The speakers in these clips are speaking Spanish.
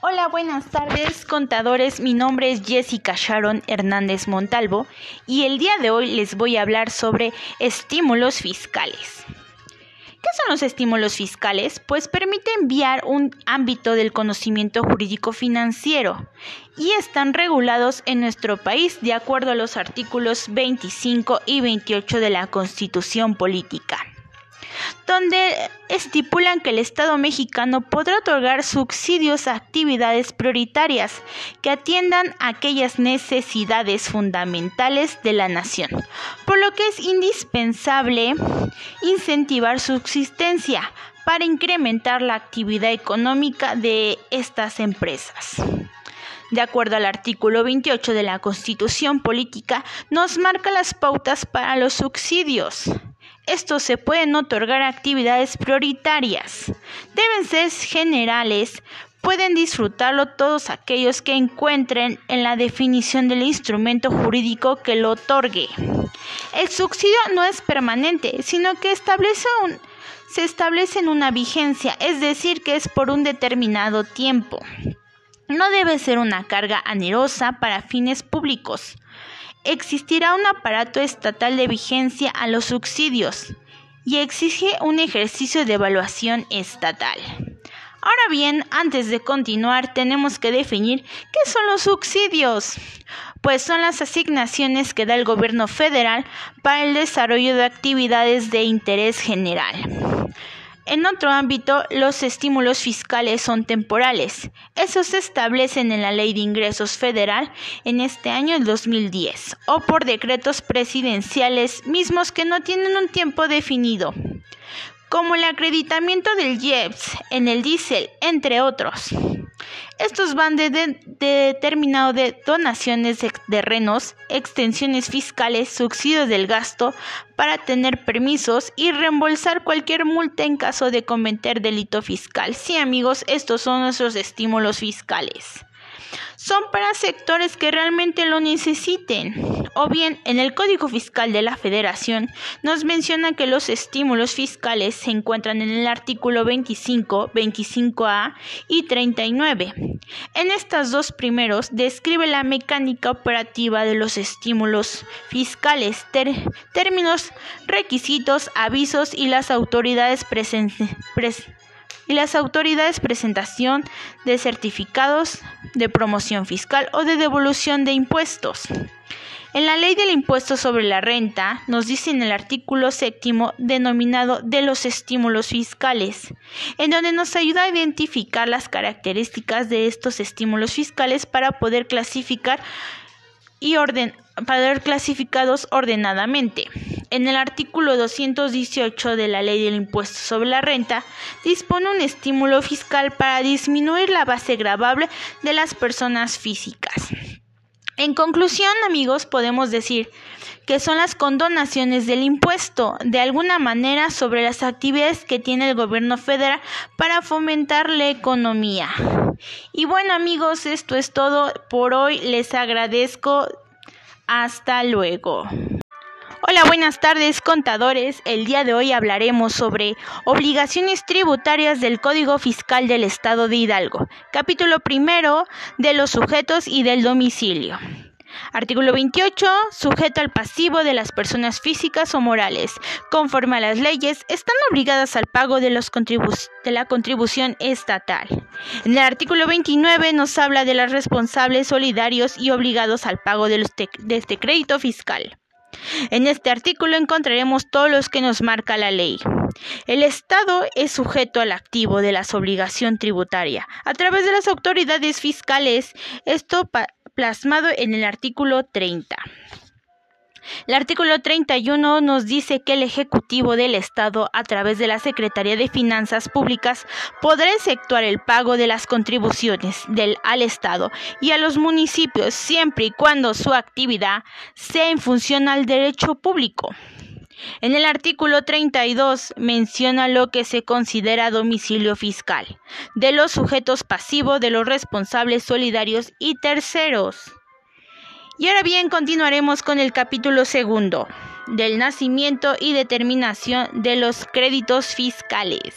Hola, buenas tardes contadores. Mi nombre es Jessica Sharon Hernández Montalvo y el día de hoy les voy a hablar sobre estímulos fiscales. ¿Qué son los estímulos fiscales? Pues permite enviar un ámbito del conocimiento jurídico financiero y están regulados en nuestro país de acuerdo a los artículos 25 y 28 de la Constitución Política donde estipulan que el Estado mexicano podrá otorgar subsidios a actividades prioritarias que atiendan aquellas necesidades fundamentales de la nación, por lo que es indispensable incentivar su existencia para incrementar la actividad económica de estas empresas. De acuerdo al artículo 28 de la Constitución Política, nos marca las pautas para los subsidios. Estos se pueden otorgar a actividades prioritarias. Deben ser generales. Pueden disfrutarlo todos aquellos que encuentren en la definición del instrumento jurídico que lo otorgue. El subsidio no es permanente, sino que se establece en una vigencia, es decir, que es por un determinado tiempo. No debe ser una carga anerosa para fines públicos existirá un aparato estatal de vigencia a los subsidios y exige un ejercicio de evaluación estatal. Ahora bien, antes de continuar, tenemos que definir qué son los subsidios, pues son las asignaciones que da el gobierno federal para el desarrollo de actividades de interés general. En otro ámbito, los estímulos fiscales son temporales. Esos se establecen en la Ley de Ingresos Federal en este año el 2010 o por decretos presidenciales mismos que no tienen un tiempo definido, como el acreditamiento del IEPS en el diésel, entre otros. Estos van de, determinado de donaciones de terrenos, extensiones fiscales, subsidios del gasto para tener permisos y reembolsar cualquier multa en caso de cometer delito fiscal. Sí, amigos, estos son nuestros estímulos fiscales son para sectores que realmente lo necesiten. O bien, en el Código Fiscal de la Federación nos menciona que los estímulos fiscales se encuentran en el artículo 25, 25A y 39. En estos dos primeros describe la mecánica operativa de los estímulos fiscales, términos, requisitos, avisos y las autoridades presentes y las autoridades presentación de certificados de promoción fiscal o de devolución de impuestos. En la ley del impuesto sobre la renta nos dice en el artículo séptimo denominado de los estímulos fiscales, en donde nos ayuda a identificar las características de estos estímulos fiscales para poder clasificar y orden, para ser clasificados ordenadamente. En el artículo 218 de la Ley del Impuesto sobre la Renta dispone un estímulo fiscal para disminuir la base gravable de las personas físicas. En conclusión, amigos, podemos decir que son las condonaciones del impuesto, de alguna manera, sobre las actividades que tiene el gobierno federal para fomentar la economía. Y bueno, amigos, esto es todo por hoy. Les agradezco. Hasta luego. Hola, buenas tardes contadores. El día de hoy hablaremos sobre obligaciones tributarias del Código Fiscal del Estado de Hidalgo. Capítulo primero de los sujetos y del domicilio. Artículo 28. Sujeto al pasivo de las personas físicas o morales. Conforme a las leyes, están obligadas al pago de, la contribución estatal. En el artículo 29 nos habla de los responsables solidarios y obligados al pago de este crédito fiscal. En este artículo encontraremos todos los que nos marca la ley. El Estado es sujeto al activo de la obligación tributaria a través de las autoridades fiscales, esto plasmado en el artículo 30. El artículo 31 nos dice que el Ejecutivo del Estado, a través de la Secretaría de Finanzas Públicas, podrá efectuar el pago de las contribuciones del, al Estado y a los municipios siempre y cuando su actividad sea en función al derecho público. En el artículo 32 menciona lo que se considera domicilio fiscal, de los sujetos pasivos, de los responsables solidarios y terceros. Y ahora bien, continuaremos con el capítulo segundo del nacimiento y determinación de los créditos fiscales.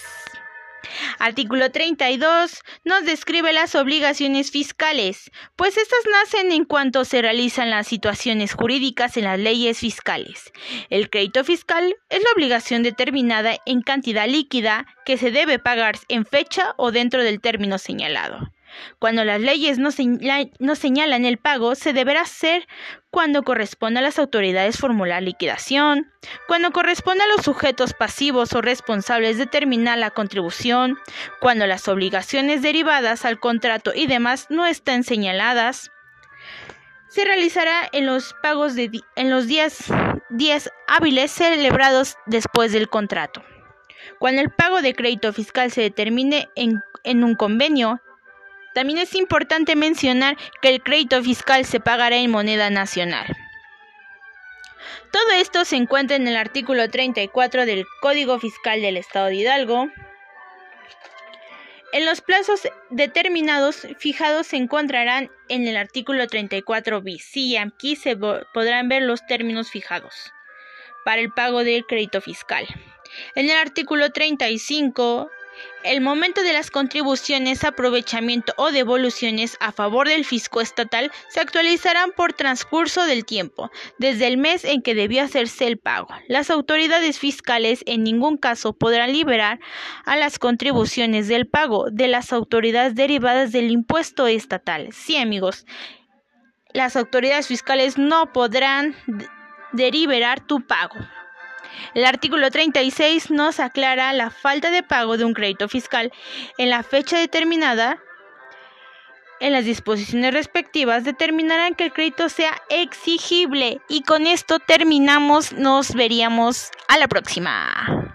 Artículo 32 nos describe las obligaciones fiscales, pues estas nacen en cuanto se realizan las situaciones jurídicas en las leyes fiscales. El crédito fiscal es la obligación determinada en cantidad líquida que se debe pagar en fecha o dentro del término señalado. Cuando las leyes no, señalan el pago, se deberá hacer cuando corresponda a las autoridades formular liquidación, cuando corresponda a los sujetos pasivos o responsables determinar la contribución, cuando las obligaciones derivadas al contrato y demás no estén señaladas. Se realizará en los pagos de en los días, días hábiles celebrados después del contrato. Cuando el pago de crédito fiscal se determine en, en un convenio, también es importante mencionar que el crédito fiscal se pagará en moneda nacional. Todo esto se encuentra en el artículo 34 del Código Fiscal del Estado de Hidalgo. En los plazos determinados fijados se encontrarán en el artículo 34 bis. Sí, aquí se podrán ver los términos fijados para el pago del crédito fiscal. En el artículo 35 el momento de las contribuciones, aprovechamiento o devoluciones a favor del fisco estatal se actualizarán por transcurso del tiempo, desde el mes en que debió hacerse el pago. Las autoridades fiscales en ningún caso podrán liberar a las contribuciones del pago de las autoridades derivadas del impuesto estatal. Sí, amigos, las autoridades fiscales no podrán deliberar tu pago. El artículo 36 nos aclara la falta de pago de un crédito fiscal en la fecha determinada. En las disposiciones respectivas determinarán que el crédito sea exigible. Y con esto terminamos. Nos veríamos a la próxima.